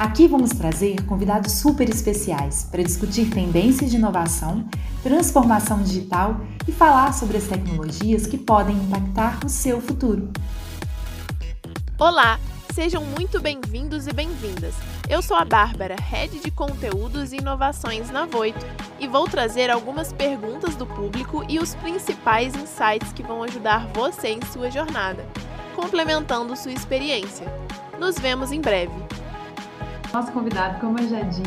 Aqui vamos trazer convidados super especiais para discutir tendências de inovação, transformação digital e falar sobre as tecnologias que podem impactar o seu futuro. Olá, sejam muito bem-vindos e bem-vindas. Eu sou a Bárbara, Head de Conteúdos e Inovações na Voito, e vou trazer algumas perguntas do público e os principais insights que vão ajudar você em sua jornada, complementando sua experiência. Nos vemos em breve. Nosso convidado, como eu já disse,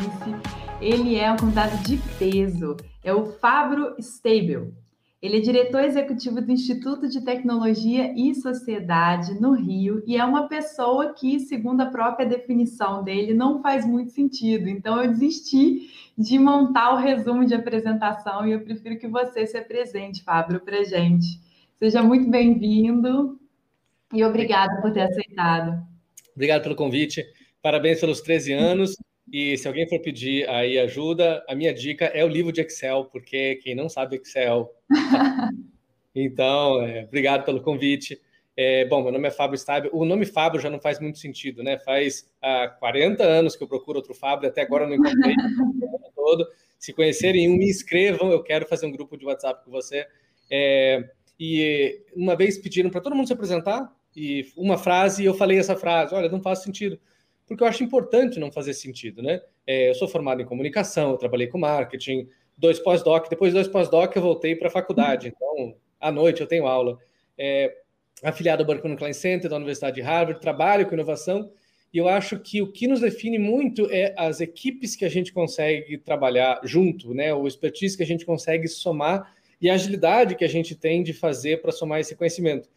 ele é um convidado de peso. É o Fabro Stable. Ele é diretor executivo do Instituto de Tecnologia e Sociedade no Rio e é uma pessoa que, segundo a própria definição dele, não faz muito sentido. Então, eu desisti de montar o resumo de apresentação e eu prefiro que você se apresente, Fábio, para gente. Seja muito bem-vindo e obrigado por ter aceitado. Obrigado pelo convite. Parabéns pelos 13 anos. E se alguém for pedir aí ajuda, a minha dica é o livro de Excel, porque quem não sabe Excel. então, é, obrigado pelo convite. É, bom, meu nome é Fábio Stabile. O nome Fábio já não faz muito sentido, né? Faz ah, 40 anos que eu procuro outro Fábio, até agora eu não encontrei todo. Se conhecerem um, me inscrevam, eu quero fazer um grupo de WhatsApp com você. É, e uma vez pediram para todo mundo se apresentar, e uma frase, e eu falei essa frase: olha, não faz sentido porque eu acho importante não fazer sentido, né? É, eu sou formado em comunicação, eu trabalhei com marketing, dois pós-doc, depois de dois pós-doc eu voltei para a faculdade, então à noite eu tenho aula. É, afiliado ao Berkman Klein Center da Universidade de Harvard, trabalho com inovação, e eu acho que o que nos define muito é as equipes que a gente consegue trabalhar junto, né? O expertise que a gente consegue somar e a agilidade que a gente tem de fazer para somar esse conhecimento.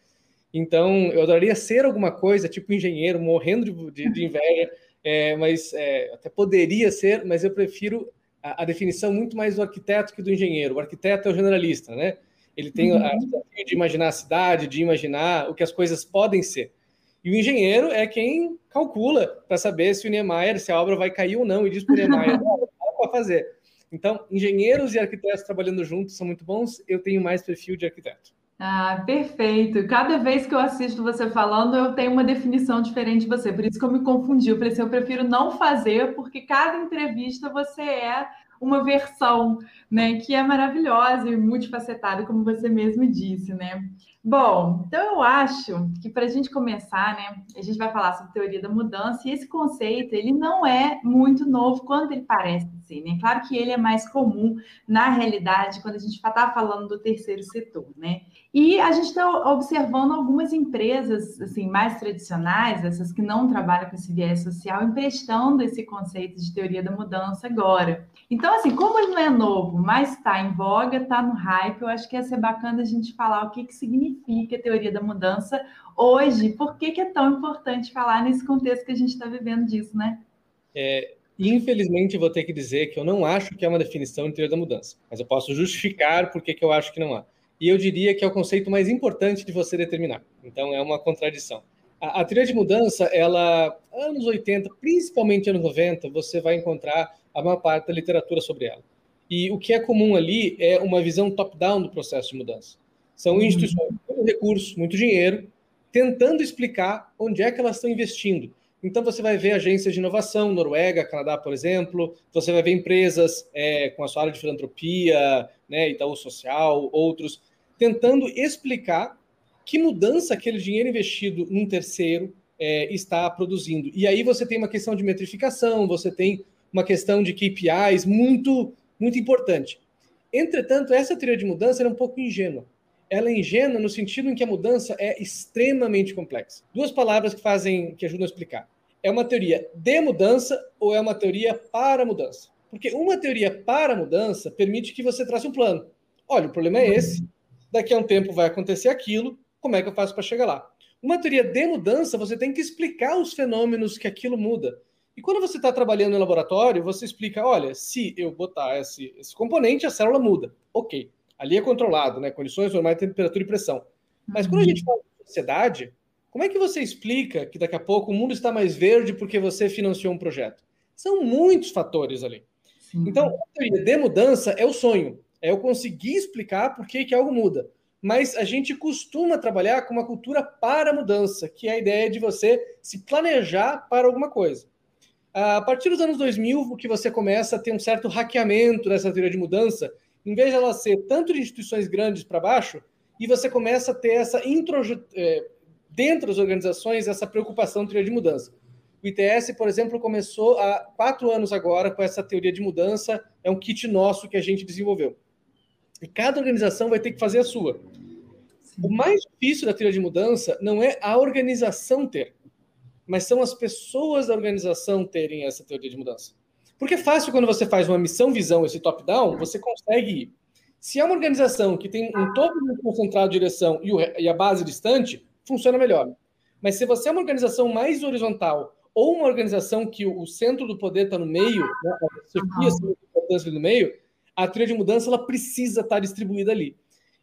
Então, eu adoraria ser alguma coisa, tipo engenheiro, morrendo de, de inveja, é, mas é, até poderia ser, mas eu prefiro a, a, definição muito mais do arquiteto que do engenheiro. O arquiteto é o generalista, né? Ele tem uhum. a desafio de imaginar a cidade, de imaginar o que as coisas podem ser. E o engenheiro é quem calcula para saber se o Niemeyer, se a obra vai cair ou não, e diz para o Niemeyer, não, dá para fazer. Então, engenheiros e arquitetos trabalhando juntos são muito bons, eu tenho mais perfil de arquiteto. Ah, perfeito. Cada vez que eu assisto você falando, eu tenho uma definição diferente de você. Por isso que eu me confundi. Eu pensei, eu prefiro não fazer, porque cada entrevista você é uma versão, né, que é maravilhosa e multifacetada, como você mesmo disse, né? Bom, então eu acho que para a gente começar, né, a gente vai falar sobre teoria da mudança e esse conceito ele não é muito novo quando ele parece ser, né? Claro que ele é mais comum na realidade quando a gente está falando do terceiro setor, né? E a gente está observando algumas empresas assim mais tradicionais, essas que não trabalham com esse viés social, emprestando esse conceito de teoria da mudança agora. Então, assim, como ele não é novo, mas está em voga, está no hype, eu acho que ia ser bacana a gente falar o que, que significa teoria da mudança hoje, por que, que é tão importante falar nesse contexto que a gente está vivendo disso, né? É, infelizmente, vou ter que dizer que eu não acho que é uma definição de teoria da mudança, mas eu posso justificar por que, eu acho que não há. E eu diria que é o conceito mais importante de você determinar. Então, é uma contradição. A, a teoria de mudança, ela, anos 80, principalmente anos 90, você vai encontrar a maior parte da literatura sobre ela. E o que é comum ali é uma visão top-down do processo de mudança. São uhum. instituições com muito recurso, muito dinheiro, tentando explicar onde é que elas estão investindo. Então, você vai ver agências de inovação, Noruega, Canadá, por exemplo, você vai ver empresas é, com a sua área de filantropia, né, Itaú Social, outros, tentando explicar que mudança aquele dinheiro investido num terceiro é, está produzindo. E aí você tem uma questão de metrificação, você tem uma questão de KPIs muito, muito importante. Entretanto, essa teoria de mudança é um pouco ingênua. Ela é ingênua no sentido em que a mudança é extremamente complexa. Duas palavras que fazem, que ajudam a explicar. É uma teoria de mudança ou é uma teoria para mudança? Porque uma teoria para mudança permite que você trace um plano. Olha, o problema é esse. Daqui a um tempo vai acontecer aquilo. Como é que eu faço para chegar lá? Uma teoria de mudança, você tem que explicar os fenômenos que aquilo muda. E quando você está trabalhando no laboratório, você explica: olha, se eu botar esse, esse componente, a célula muda. Ok. Ali é controlado, né? Condições normais temperatura e pressão. Mas quando a gente fala de sociedade, como é que você explica que daqui a pouco o mundo está mais verde porque você financiou um projeto? São muitos fatores ali. Sim. Então, a teoria de mudança é o sonho. É eu conseguir explicar por que, que algo muda. Mas a gente costuma trabalhar com uma cultura para mudança, que é a ideia de você se planejar para alguma coisa. A partir dos anos 2000, o que você começa a ter um certo hackeamento dessa teoria de mudança, em vez de ela ser tanto de instituições grandes para baixo, e você começa a ter essa é, dentro das organizações essa preocupação teoria de mudança. O ITS, por exemplo, começou há quatro anos agora com essa teoria de mudança, é um kit nosso que a gente desenvolveu. E cada organização vai ter que fazer a sua. O mais difícil da teoria de mudança não é a organização ter, mas são as pessoas da organização terem essa teoria de mudança. Porque é fácil quando você faz uma missão, visão, esse top-down, você consegue ir. Se é uma organização que tem um topo concentrado de direção e, a base distante, funciona melhor. Mas se você é uma organização mais horizontal ou uma organização que o, centro do poder está no meio, né, a uhum. importância no meio, a trilha de mudança ela precisa estar tá distribuída ali.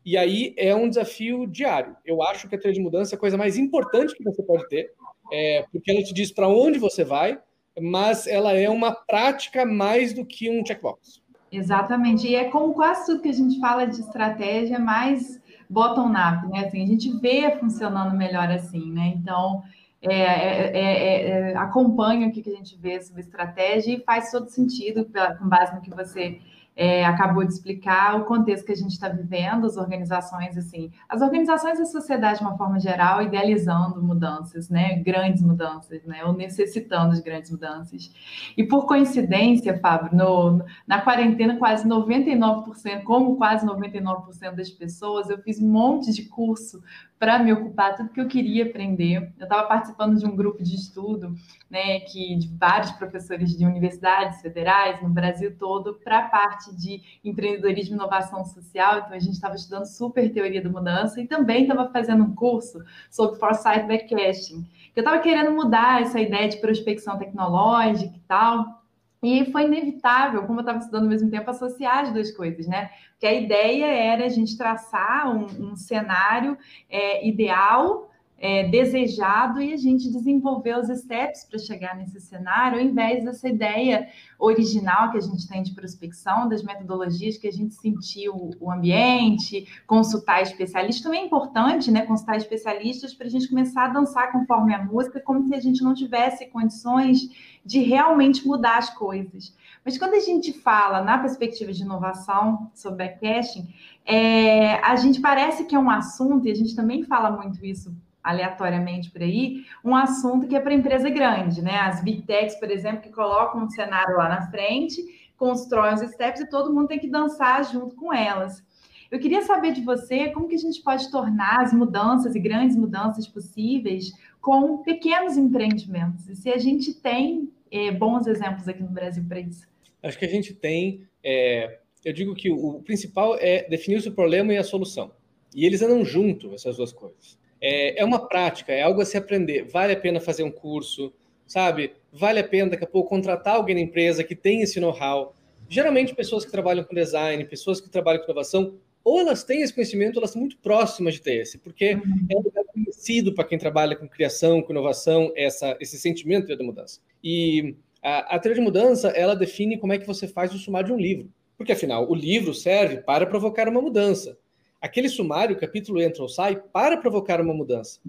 E aí é um desafio diário. Eu acho que a trilha de mudança é a coisa mais importante que você pode ter, é, porque ela te diz para onde você vai, mas ela é uma prática mais do que um checkbox. Exatamente. E é como quase tudo que a gente fala de estratégia, mais bottom-up, né? Assim, a gente vê funcionando melhor assim, né? Então, é, é, é, é acompanha o que a gente vê sobre estratégia e faz todo sentido com base no que você é, acabou de explicar o contexto que a gente está vivendo, as organizações, assim, as organizações e a sociedade, de uma forma geral, idealizando mudanças, né, grandes mudanças, né, ou necessitando de grandes mudanças. E por coincidência, Fábio, no, na quarentena, quase 99%, como quase 99% das pessoas, eu fiz um monte de curso para me ocupar tudo que eu queria aprender. Eu estava participando de um grupo de estudo, né, que de vários professores de universidades federais no Brasil todo para a parte de empreendedorismo e inovação social. Então a gente estava estudando super teoria da mudança e também estava fazendo um curso sobre foresight backcasting. Eu estava querendo mudar essa ideia de prospecção tecnológica e tal. E foi inevitável, como eu estava estudando ao mesmo tempo, associar as duas coisas, né? Porque a ideia era a gente traçar um, um cenário é, ideal é, desejado e a gente desenvolver os steps para chegar nesse cenário, ao invés dessa ideia original que a gente tem de prospecção, das metodologias que a gente sentiu o ambiente, consultar especialistas. Também é importante, né? Consultar especialistas para a gente começar a dançar conforme a música, como se a gente não tivesse condições de realmente mudar as coisas. Mas quando a gente fala na perspectiva de inovação sobre backcasting, é, a gente parece que é um assunto, e a gente também fala muito isso aleatoriamente por aí, um assunto que é para empresa grande, né? As big techs, por exemplo, que colocam um cenário lá na frente, constroem os steps e todo mundo tem que dançar junto com elas. Eu queria saber de você como que a gente pode tornar as mudanças e grandes mudanças possíveis com pequenos empreendimentos. E se a gente tem é, bons exemplos aqui no Brasil para isso? Acho que a gente tem. É, eu digo que o, o principal é definir o problema e a solução. E eles andam junto, essas duas coisas é, é uma prática, é algo a se aprender. Vale a pena fazer um curso, sabe? Vale a pena daqui a pouco contratar alguém na empresa que tem esse know-how. Geralmente, pessoas que trabalham com design, pessoas que trabalham com inovação, ou elas têm esse conhecimento, elas são muito próximas de ter esse, porque uhum. é um lugar conhecido para quem trabalha com criação, com inovação, essa, esse sentimento de mudança. E a, a teoria de mudança, ela define como é que você faz o sumário de um livro. Porque, afinal, o livro serve para provocar uma mudança aquele sumário, o capítulo entra ou sai, para provocar uma mudança.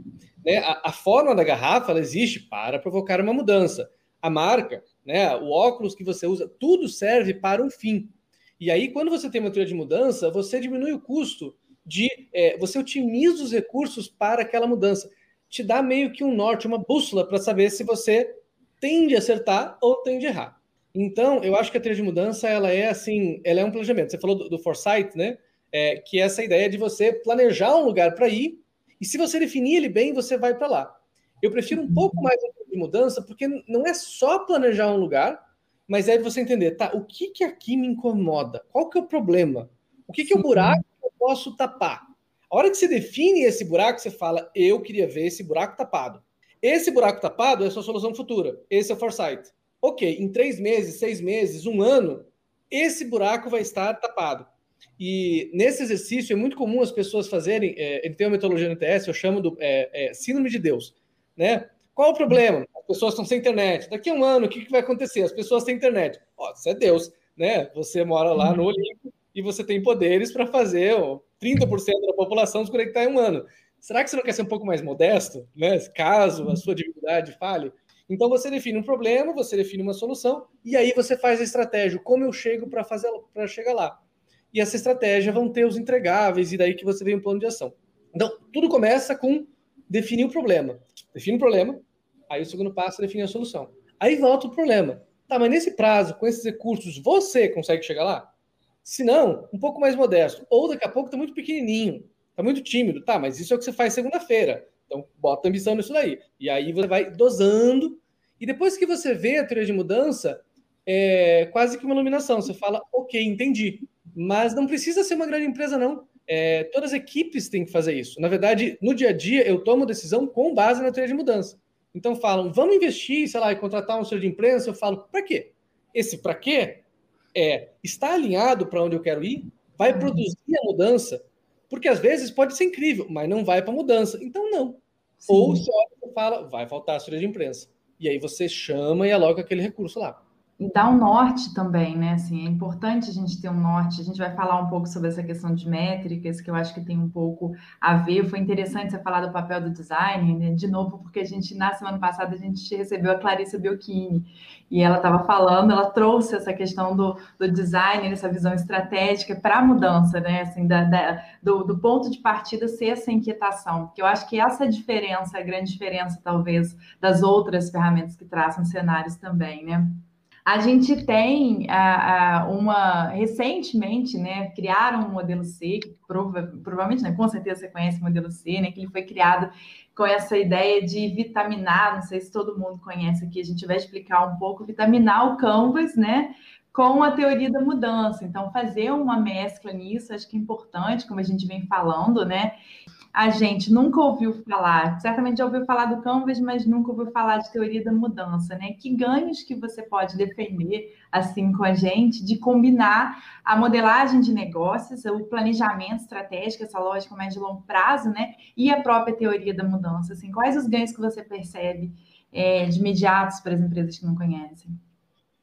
Né? A, a, forma da garrafa ela existe para provocar uma mudança. A marca, né, o óculos que você usa, tudo serve para um fim. E aí, quando você tem uma teoria de mudança, você diminui o custo de. É, você otimiza os recursos para aquela mudança. Te dá meio que um norte, uma bússola para saber se você tende a acertar ou tende a errar. Então, eu acho que a teoria de mudança ela é assim, ela é um planejamento. Você falou do, do foresight, né? É, que é essa ideia de você planejar um lugar para ir, e se você definir ele bem, você vai para lá. Eu prefiro um pouco mais de mudança, porque não é só planejar um lugar, mas é você entender, tá, o que que aqui me incomoda? Qual que é o problema? O que que é o buraco que eu posso tapar? A hora que você define esse buraco, você fala, eu queria ver esse buraco tapado. Esse buraco tapado é a sua solução futura. Esse é o foresight. ok, em três meses, seis meses, um ano, esse buraco vai estar tapado. E nesse exercício é muito comum as pessoas fazerem, é, ele tem uma metodologia no TS, eu chamo do é, é, síndrome de Deus, né? Qual o problema? As pessoas estão sem internet. Daqui a um ano, o que, que vai acontecer? As pessoas têm internet. Ó, oh, isso é Deus, né? Você mora lá no Olimpo e você tem poderes para fazer ó, 30% da população se conectar em um ano. Será que você não quer ser um pouco mais modesto, né? Caso a sua dificuldade fale? Então você define um problema, você define uma solução e aí você faz a estratégia, como eu chego para fazer para chegar lá. E essa estratégia vão ter os entregáveis e daí que você vem um plano de ação. Então, tudo começa com definir o problema. Define o problema, aí o segundo passo é definir a solução. Aí volta o problema. Tá, mas nesse prazo, com esses recursos, você consegue chegar lá? Se não, um pouco mais modesto. Ou daqui a pouco tá muito pequenininho, tá muito tímido. Tá, mas isso é o que você faz segunda-feira. Então, bota ambição nisso daí. E aí você vai dosando. E depois que você vê a teoria de mudança, é quase que uma iluminação. Você fala, ok, entendi. Mas não precisa ser uma grande empresa, não. É, todas as equipes têm que fazer isso. Na verdade, no dia a dia, eu tomo decisão com base na teoria de mudança. Então falam, vamos investir, sei lá, e contratar um senhor de imprensa. Eu falo, para quê? Esse para quê é está alinhado para onde eu quero ir? Vai uhum. produzir a mudança? Porque às vezes pode ser incrível, mas não vai para mudança. Então, não. Sim. Ou você fala, vai faltar a assessoria de imprensa. E aí você chama e aloca aquele recurso lá. E dá um norte também, né? Assim, é importante a gente ter um norte. A gente vai falar um pouco sobre essa questão de métricas, que eu acho que tem um pouco a ver. Foi interessante você falar do papel do design, né? de novo, porque a gente, na semana passada, a gente recebeu a Clarissa Biocchini, e ela estava falando, ela trouxe essa questão do, do design, essa visão estratégica para a mudança, né? Assim, da, da do, do, ponto de partida ser essa inquietação, porque eu acho que essa diferença, a grande diferença, talvez, das outras ferramentas que traçam cenários também, né? A gente tem a, a, uma recentemente, né, criaram um modelo C, que prova, provavelmente, né, com certeza você conhece o modelo C, né, que ele foi criado com essa ideia de vitaminar, não sei se todo mundo conhece aqui, a gente vai explicar um pouco, vitaminar o canvas, né, com a teoria da mudança. Então, fazer uma mescla nisso, acho que é importante, como a gente vem falando, né? A gente nunca ouviu falar, certamente já ouviu falar do Canvas, mas nunca ouviu falar de teoria da mudança, né? Que ganhos que você pode defender assim com a gente de combinar a modelagem de negócios, o planejamento estratégico, essa lógica mais de longo prazo, né? E a própria teoria da mudança, assim, quais os ganhos que você percebe é, de imediatos para as empresas que não conhecem?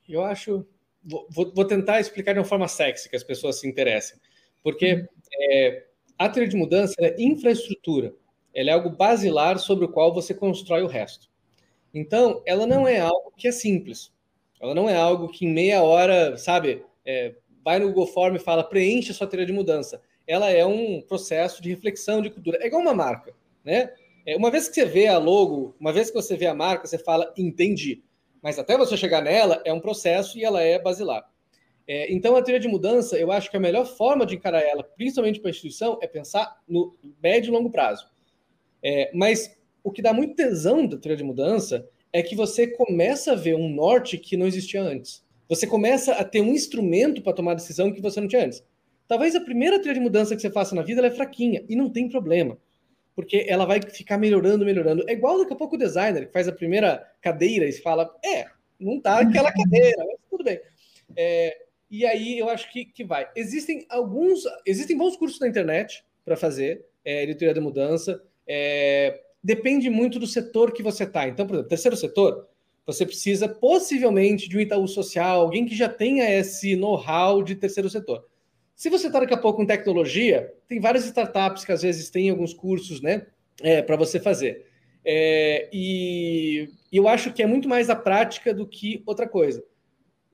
Eu acho, vou, vou tentar explicar de uma forma sexy que as pessoas se interessem, porque uhum. é, a teoria de mudança é infraestrutura. Ela é algo basilar sobre o qual você constrói o resto. Então, ela não é algo que é simples. Ela não é algo que em meia hora, sabe, é, vai no Google Form e fala preenche a sua teoria de mudança. Ela é um processo de reflexão de cultura. É igual uma marca, né? É, uma vez que você vê a logo, uma vez que você vê a marca, você fala entendi. Mas até você chegar nela é um processo e ela é basilar. É, então, a teoria de mudança, eu acho que a melhor forma de encarar ela, principalmente para a instituição, é pensar no médio e longo prazo. É, mas o que dá muito tesão da teoria de mudança é que você começa a ver um norte que não existia antes. Você começa a ter um instrumento para tomar decisão que você não tinha antes. Talvez a primeira teoria de mudança que você faça na vida é fraquinha, e não tem problema. Porque ela vai ficar melhorando, melhorando. É igual daqui a pouco o designer que faz a primeira cadeira e fala: é, não tá aquela cadeira, mas tudo bem. É, e aí eu acho que, que vai. Existem alguns, existem bons cursos na internet para fazer é, de teoria da mudança. É, depende muito do setor que você está. Então, por exemplo, terceiro setor, você precisa possivelmente de um Itaú Social, alguém que já tenha esse know-how de terceiro setor. Se você está daqui a pouco em tecnologia, tem várias startups que às vezes têm alguns cursos né, é, para você fazer. É, e eu acho que é muito mais a prática do que outra coisa.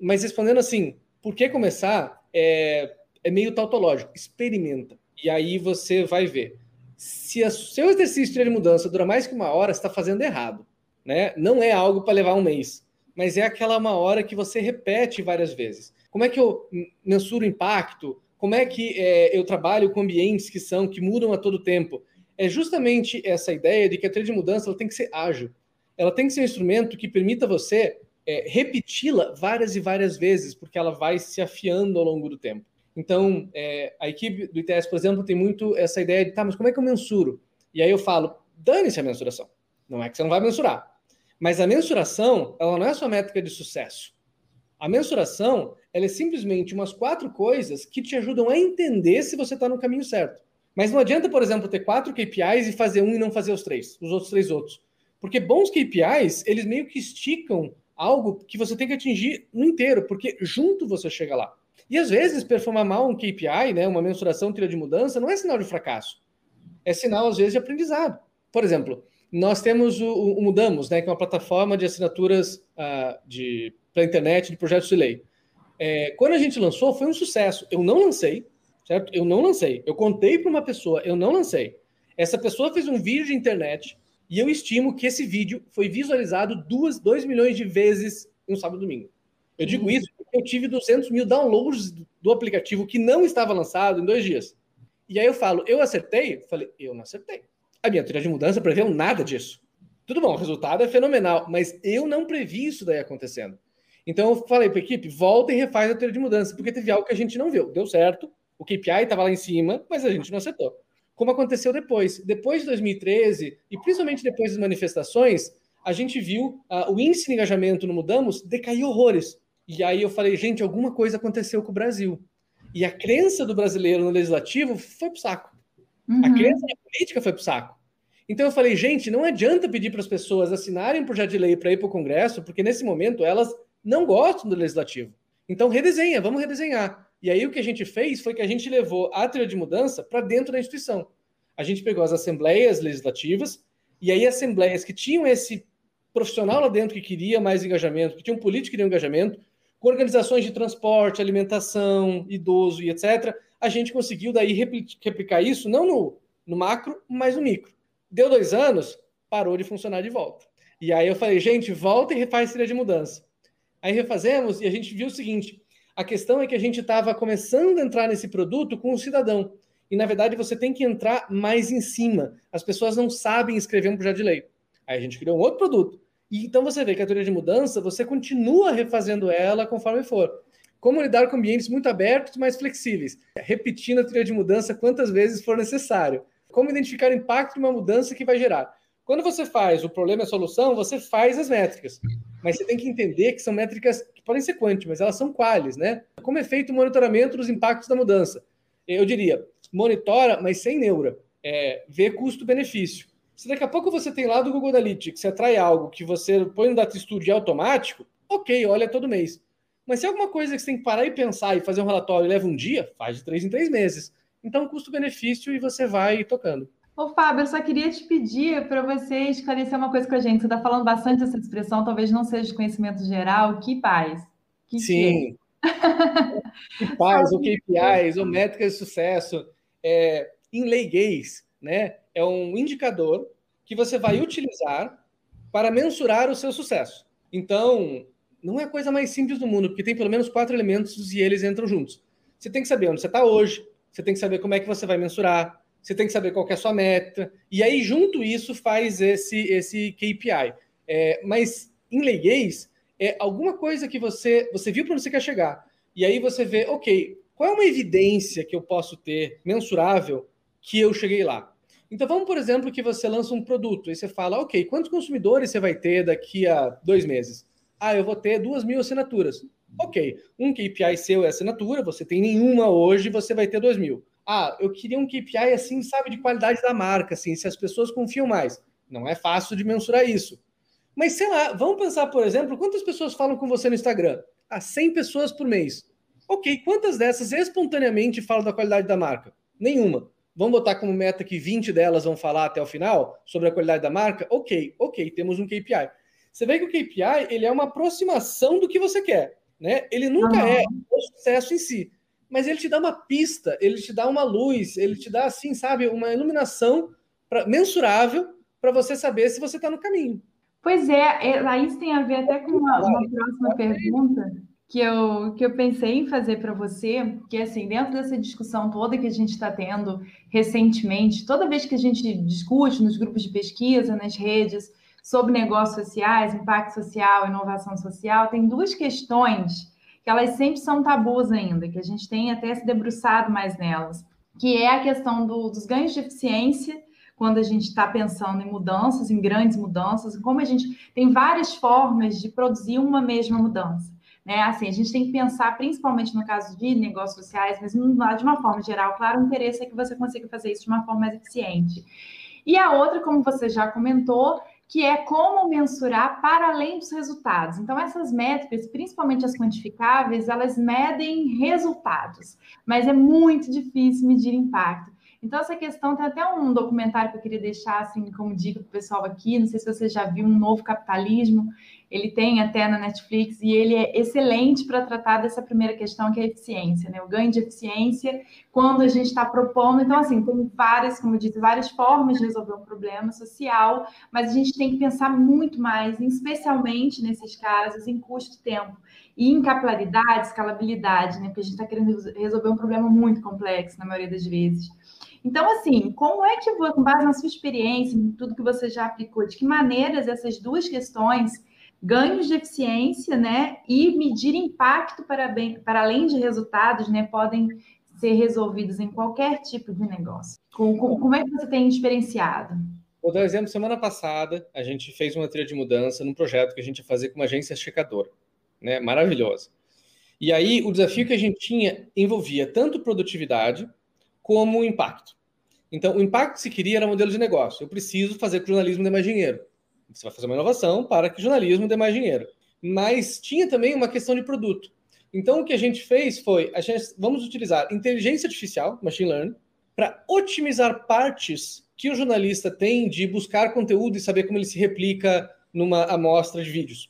Mas respondendo assim, por que começar? É, é meio tautológico. Experimenta. E aí você vai ver. Se o seu exercício de mudança dura mais que uma hora, você está fazendo errado. Né? Não é algo para levar um mês, mas é aquela uma hora que você repete várias vezes. Como é que eu mensuro o impacto? Como é que é, eu trabalho com ambientes que são que mudam a todo tempo? É justamente essa ideia de que a trilha de mudança ela tem que ser ágil. Ela tem que ser um instrumento que permita você é, repeti-la várias e várias vezes, porque ela vai se afiando ao longo do tempo. Então, é, a equipe do ITS, por exemplo, tem muito essa ideia de, tá, mas como é que eu mensuro? E aí eu falo, dane-se a mensuração. Não é que você não vai mensurar. Mas a mensuração, ela não é só métrica de sucesso. A mensuração, ela é simplesmente umas quatro coisas que te ajudam a entender se você está no caminho certo. Mas não adianta, por exemplo, ter quatro KPIs e fazer um e não fazer os três, os outros três outros. Porque bons KPIs, eles meio que esticam algo que você tem que atingir no inteiro, porque junto você chega lá. E às vezes, performar mal um KPI, né, uma mensuração trilha de mudança, não é sinal de fracasso. É sinal, às vezes, de aprendizado. Por exemplo, nós temos o, o Mudamos, né, que é uma plataforma de assinaturas uh, de para internet de projetos de lei. É, quando a gente lançou, foi um sucesso. Eu não lancei, certo? Eu não lancei. Eu contei para uma pessoa, eu não lancei. Essa pessoa fez um vídeo de internet e eu estimo que esse vídeo foi visualizado 2 milhões de vezes um sábado e domingo. Eu digo uhum. isso porque eu tive 200 mil downloads do aplicativo que não estava lançado em dois dias. E aí eu falo, eu acertei? falei, eu não acertei. A minha teoria de mudança preveu nada disso. Tudo bom, o resultado é fenomenal, mas eu não previ isso daí acontecendo. Então eu falei para a equipe, volta e refaz a teoria de mudança, porque teve algo que a gente não viu. Deu certo, o KPI estava lá em cima, mas a gente não acertou. Como aconteceu depois. Depois de 2013, e principalmente depois das manifestações, a gente viu uh, o índice de engajamento no Mudamos decair horrores. E aí eu falei, gente, alguma coisa aconteceu com o Brasil. E a crença do brasileiro no legislativo foi pro saco. Uhum. A crença na política foi pro saco. Então eu falei, gente, não adianta pedir para as pessoas assinarem um projeto de lei para ir para o Congresso, porque nesse momento elas não gostam do legislativo. Então redesenha, vamos redesenhar. E aí o que a gente fez foi que a gente levou a trilha de mudança para dentro da instituição. A gente pegou as assembleias legislativas e aí assembleias que tinham esse profissional lá dentro que queria mais engajamento, que tinha um político que queria um engajamento, com organizações de transporte, alimentação, idoso e etc., a gente conseguiu daí replicar isso não no, no macro, mas no micro. Deu dois anos, parou de funcionar de volta. E aí eu falei, gente, volta e refaz trilha de mudança. Aí refazemos e a gente viu o seguinte: a questão é que a gente estava começando a entrar nesse produto com o cidadão. E na verdade você tem que entrar mais em cima. As pessoas não sabem escrever um projeto de lei. Aí a gente criou um outro produto. E então você vê que a teoria de mudança, você continua refazendo ela conforme for. Como lidar com ambientes muito abertos, mas flexíveis. Repetindo a teoria de mudança quantas vezes for necessário. Como identificar o impacto de uma mudança que vai gerar. Quando você faz o problema e a solução, você faz as métricas. Mas você tem que entender que são métricas podem ser quanti, mas elas são quales, né? Como é feito o monitoramento dos impactos da mudança? Eu diria, monitora, mas sem neura. É, vê custo-benefício. Se daqui a pouco você tem lá do Google Analytics, você atrai algo que você põe no Data Studio automático, ok, olha todo mês. Mas se é alguma coisa que você tem que parar e pensar e fazer um relatório e leva um dia, faz de três em três meses. Então, custo-benefício e você vai tocando. Ô, Fábio, eu só queria te pedir para você esclarecer uma coisa com a gente. Você está falando bastante dessa expressão, talvez não seja de conhecimento geral. Que paz. Que Sim. Que, paz, ou KPIs, ou métricas de sucesso. É, em leiguês, né? é um indicador que você vai utilizar para mensurar o seu sucesso. Então, não é a coisa mais simples do mundo, porque tem pelo menos quatro elementos e eles entram juntos. Você tem que saber onde você está hoje, você tem que saber como é que você vai mensurar, você tem que saber qual é a sua meta, e aí, junto isso, faz esse, esse KPI. É, mas, em leiguês, é alguma coisa que você, você viu para onde você quer chegar, e aí você vê, ok, qual é uma evidência que eu posso ter mensurável que eu cheguei lá? Então vamos, por exemplo, que você lança um produto e você fala, ok, quantos consumidores você vai ter daqui a dois meses? Ah, eu vou ter duas mil assinaturas. Ok, um KPI seu é assinatura, você tem nenhuma hoje, você vai ter dois mil. Ah, eu queria um KPI assim, sabe, de qualidade da marca, assim, se as pessoas confiam mais. Não é fácil de mensurar isso. Mas sei lá, vamos pensar, por exemplo, quantas pessoas falam com você no Instagram? Ah, 100 pessoas por mês. Ok, quantas dessas espontaneamente falam da qualidade da marca? Nenhuma. Vamos botar como meta que 20 delas vão falar até o final sobre a qualidade da marca? Ok, ok, temos um KPI. Você vê que o KPI ele é uma aproximação do que você quer, né? Ele nunca uhum. é o sucesso em si, mas ele te dá uma pista, ele te dá uma luz, ele te dá assim, sabe, uma iluminação pra, mensurável para você saber se você está no caminho. Pois é, é, isso tem a ver até com uma, uma próxima pergunta que eu, que eu pensei em fazer para você, que assim, dentro dessa discussão toda que a gente está tendo recentemente, toda vez que a gente discute nos grupos de pesquisa, nas redes, sobre negócios sociais, impacto social, inovação social, tem duas questões que elas sempre são tabus ainda, que a gente tem até se debruçado mais nelas, que é a questão do, dos ganhos de eficiência quando a gente está pensando em mudanças, em grandes mudanças, como a gente tem várias formas de produzir uma mesma mudança. Né? Assim, a gente tem que pensar, principalmente no caso de negócios sociais, mas de uma forma geral, claro, o interesse é que você consiga fazer isso de uma forma mais eficiente. E a outra, como você já comentou, que é como mensurar para além dos resultados. Então, essas métricas, principalmente as quantificáveis, elas medem resultados, mas é muito difícil medir impacto. Então, essa questão tem até um documentário que eu queria deixar assim como dica para o pessoal aqui. Não sei se você já viu um novo capitalismo. Ele tem até na Netflix e ele é excelente para tratar dessa primeira questão, que é a eficiência, né? O ganho de eficiência quando a gente está propondo. Então, assim, tem várias, como eu disse, várias formas de resolver um problema social, mas a gente tem que pensar muito mais, especialmente nesses casos, em custo-tempo e em capilaridade, escalabilidade, né? Porque a gente está querendo resolver um problema muito complexo na maioria das vezes. Então, assim, como é que, com base na sua experiência, em tudo que você já aplicou, de que maneiras essas duas questões, ganhos de eficiência, né, e medir impacto para, bem, para além de resultados, né, podem ser resolvidos em qualquer tipo de negócio? Como, como é que você tem experienciado? Vou dar um exemplo. Semana passada, a gente fez uma trilha de mudança num projeto que a gente ia fazer com uma agência checadora, né, maravilhosa. E aí, o desafio que a gente tinha envolvia tanto produtividade como impacto. Então, o impacto que se queria era modelo de negócio. Eu preciso fazer que o jornalismo dê mais dinheiro. Você vai fazer uma inovação para que o jornalismo dê mais dinheiro. Mas tinha também uma questão de produto. Então, o que a gente fez foi, a gente, vamos utilizar inteligência artificial, machine learning, para otimizar partes que o jornalista tem de buscar conteúdo e saber como ele se replica numa amostra de vídeos.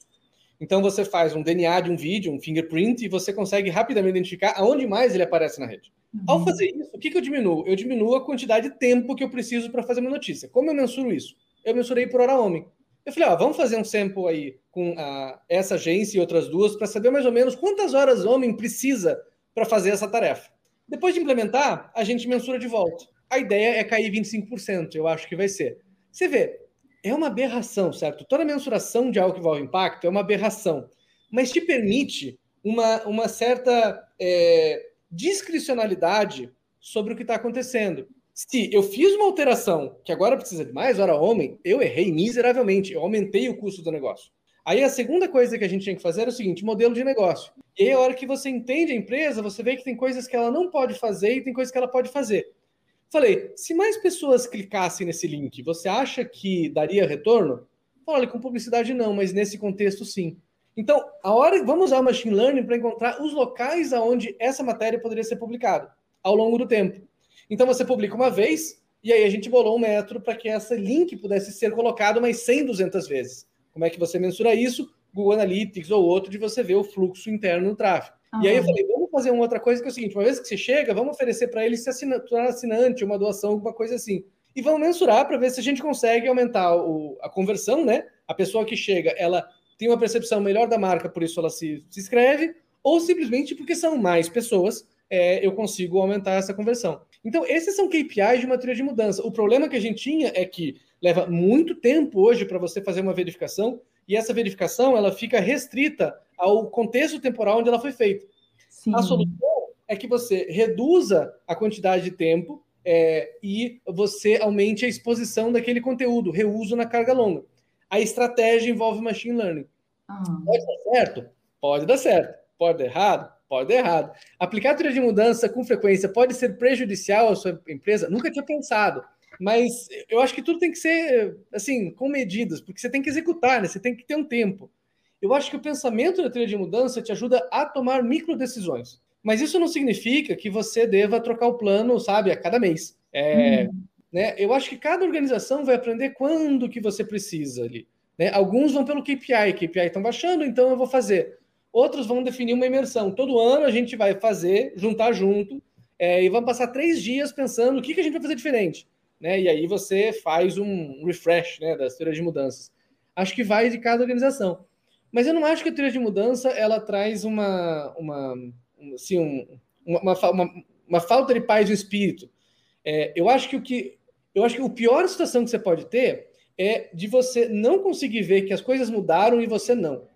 Então, você faz um DNA de um vídeo, um fingerprint, e você consegue rapidamente identificar aonde mais ele aparece na rede. Uhum. Ao fazer isso, o que, que eu diminuo? Eu diminuo a quantidade de tempo que eu preciso para fazer uma notícia. Como eu mensuro isso? Eu mensurei por hora homem. Eu falei, ó, vamos fazer um sample aí com a, essa agência e outras duas para saber mais ou menos quantas horas homem precisa para fazer essa tarefa. Depois de implementar, a gente mensura de volta. A ideia é cair 25%, eu acho que vai ser. Você vê, é uma aberração, certo? Toda mensuração de algo que envolve impacto é uma aberração, mas te permite uma, uma certa é, discricionalidade sobre o que está acontecendo. Se eu fiz uma alteração que agora precisa de mais hora homem, eu errei miseravelmente, eu aumentei o custo do negócio. Aí a segunda coisa que a gente tinha que fazer era o seguinte: modelo de negócio. E aí, a hora que você entende a empresa, você vê que tem coisas que ela não pode fazer e tem coisas que ela pode fazer. Falei, se mais pessoas clicassem nesse link, você acha que daria retorno? Olha, com publicidade não, mas nesse contexto sim. Então, a hora vamos usar o machine learning para encontrar os locais aonde essa matéria poderia ser publicada ao longo do tempo. Então, você publica uma vez e aí a gente bolou um método para que esse link pudesse ser colocado mais 100, 200 vezes. Como é que você mensura isso? Google Analytics ou outro de você ver o fluxo interno no tráfego. Uhum. E aí eu falei, vamos fazer uma outra coisa que é o seguinte, uma vez que você chega, vamos oferecer para ele se assina, tornar assinante, uma doação, alguma coisa assim. E vamos mensurar para ver se a gente consegue aumentar o, a conversão, né? A pessoa que chega, ela tem uma percepção melhor da marca, por isso ela se, se inscreve, ou simplesmente porque são mais pessoas, é, eu consigo aumentar essa conversão. Então, esses são KPIs de uma trilha de mudança. O problema que a gente tinha é que leva muito tempo hoje para você fazer uma verificação, e essa verificação ela fica restrita ao contexto temporal onde ela foi feita. Sim. A solução é que você reduza a quantidade de tempo é, e você aumente a exposição daquele conteúdo, reuso na carga longa. A estratégia envolve machine learning. Ah. Pode dar certo? Pode dar certo. Pode dar errado? Pode dar errado. Aplicar teoria de mudança com frequência pode ser prejudicial à sua empresa? Nunca tinha pensado. Mas eu acho que tudo tem que ser, assim, com medidas, porque você tem que executar, né? Você tem que ter um tempo. Eu acho que o pensamento da trilha de mudança te ajuda a tomar micro decisões. Mas isso não significa que você deva trocar o plano, sabe, a cada mês. É, hum. Né? Eu acho que cada organização vai aprender quando que você precisa ali. Né? Alguns vão pelo KPI, KPI estão baixando, então eu vou fazer. Outros vão definir uma imersão. Todo ano a gente vai fazer, juntar junto, é, e vamos passar três dias pensando o que, que a gente vai fazer diferente. Né? E aí você faz um refresh né, das teorias de mudanças. Acho que vai de cada organização. Mas eu não acho que a teoria de mudança ela traz uma, uma, assim, um, uma, uma, uma, falta de paz no espírito. É, eu acho que o que eu acho que o pior situação que você pode ter é de você não conseguir ver que as coisas mudaram e você não.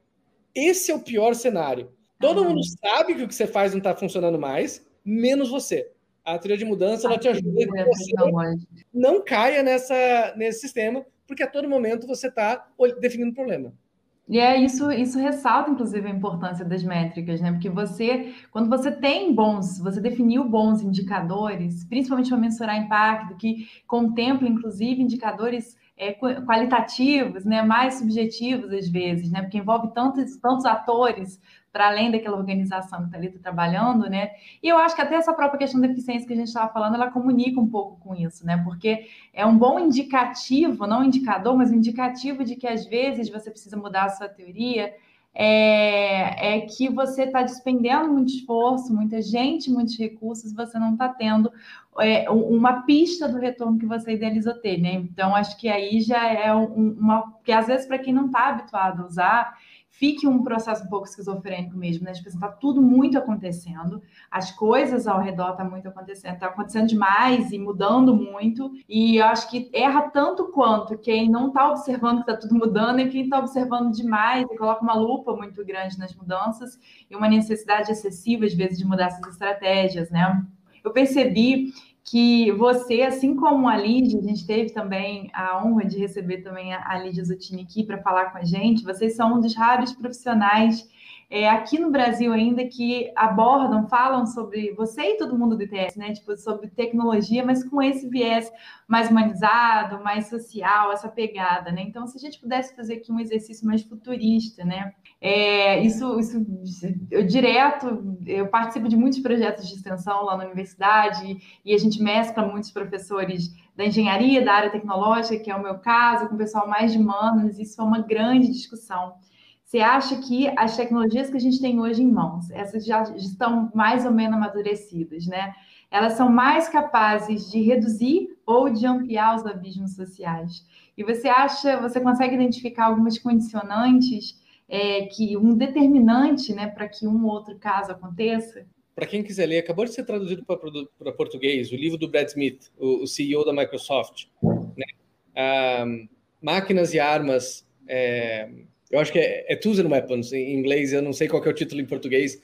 Esse é o pior cenário. Todo ah. mundo sabe que o que você faz não está funcionando mais, menos você. A teoria de mudança ela te ajuda a que você não caia nessa, nesse sistema, porque a todo momento você está definindo um problema. E é isso, isso ressalta, inclusive, a importância das métricas, né? Porque você, quando você tem bons, você definiu bons indicadores, principalmente para mensurar impacto, que contempla, inclusive, indicadores é, qualitativos, né? Mais subjetivos às vezes, né? Porque envolve tantos, tantos atores para além daquela organização que está ali trabalhando, né? E eu acho que até essa própria questão da eficiência que a gente estava falando, ela comunica um pouco com isso, né? Porque é um bom indicativo, não indicador, mas um indicativo de que às vezes você precisa mudar a sua teoria, é, é que você está despendendo muito esforço, muita gente, muitos recursos, você não está tendo é, uma pista do retorno que você idealizou ter, né? Então, acho que aí já é um, uma. Porque às vezes, para quem não está habituado a usar, fique um processo um pouco esquizofrênico mesmo, né? Tipo, está tudo muito acontecendo, as coisas ao redor tá muito acontecendo, está acontecendo demais e mudando muito, e eu acho que erra tanto quanto quem não está observando que está tudo mudando e quem está observando demais e coloca uma lupa muito grande nas mudanças e uma necessidade excessiva, às vezes, de mudar essas estratégias, né? Eu percebi que você, assim como a Lídia, a gente teve também a honra de receber também a, Lídia Zutini aqui para falar com a gente, vocês são um dos raros profissionais é, aqui no Brasil ainda que abordam, falam sobre você e todo mundo do ITS, né? Tipo, sobre tecnologia, mas com esse viés mais humanizado, mais social, essa pegada, né? Então, se a gente pudesse fazer aqui um exercício mais futurista, né? É, isso, isso eu direto, eu participo de muitos projetos de extensão lá na universidade e a gente mescla muitos professores da engenharia, da área tecnológica, que é o meu caso, com o pessoal mais de humanas, isso é uma grande discussão. Você acha que as tecnologias que a gente tem hoje em mãos, essas já estão mais ou menos amadurecidas, né? Elas são mais capazes de reduzir ou de ampliar os abismos sociais. E você acha, você consegue identificar algumas condicionantes é, que um determinante, né, para que um ou outro caso aconteça? Para quem quiser ler, acabou de ser traduzido para português o livro do Brad Smith, o, o CEO da Microsoft, né? ah, máquinas e armas é, eu acho que é, é and Weapons em inglês, eu não sei qual é o título em português.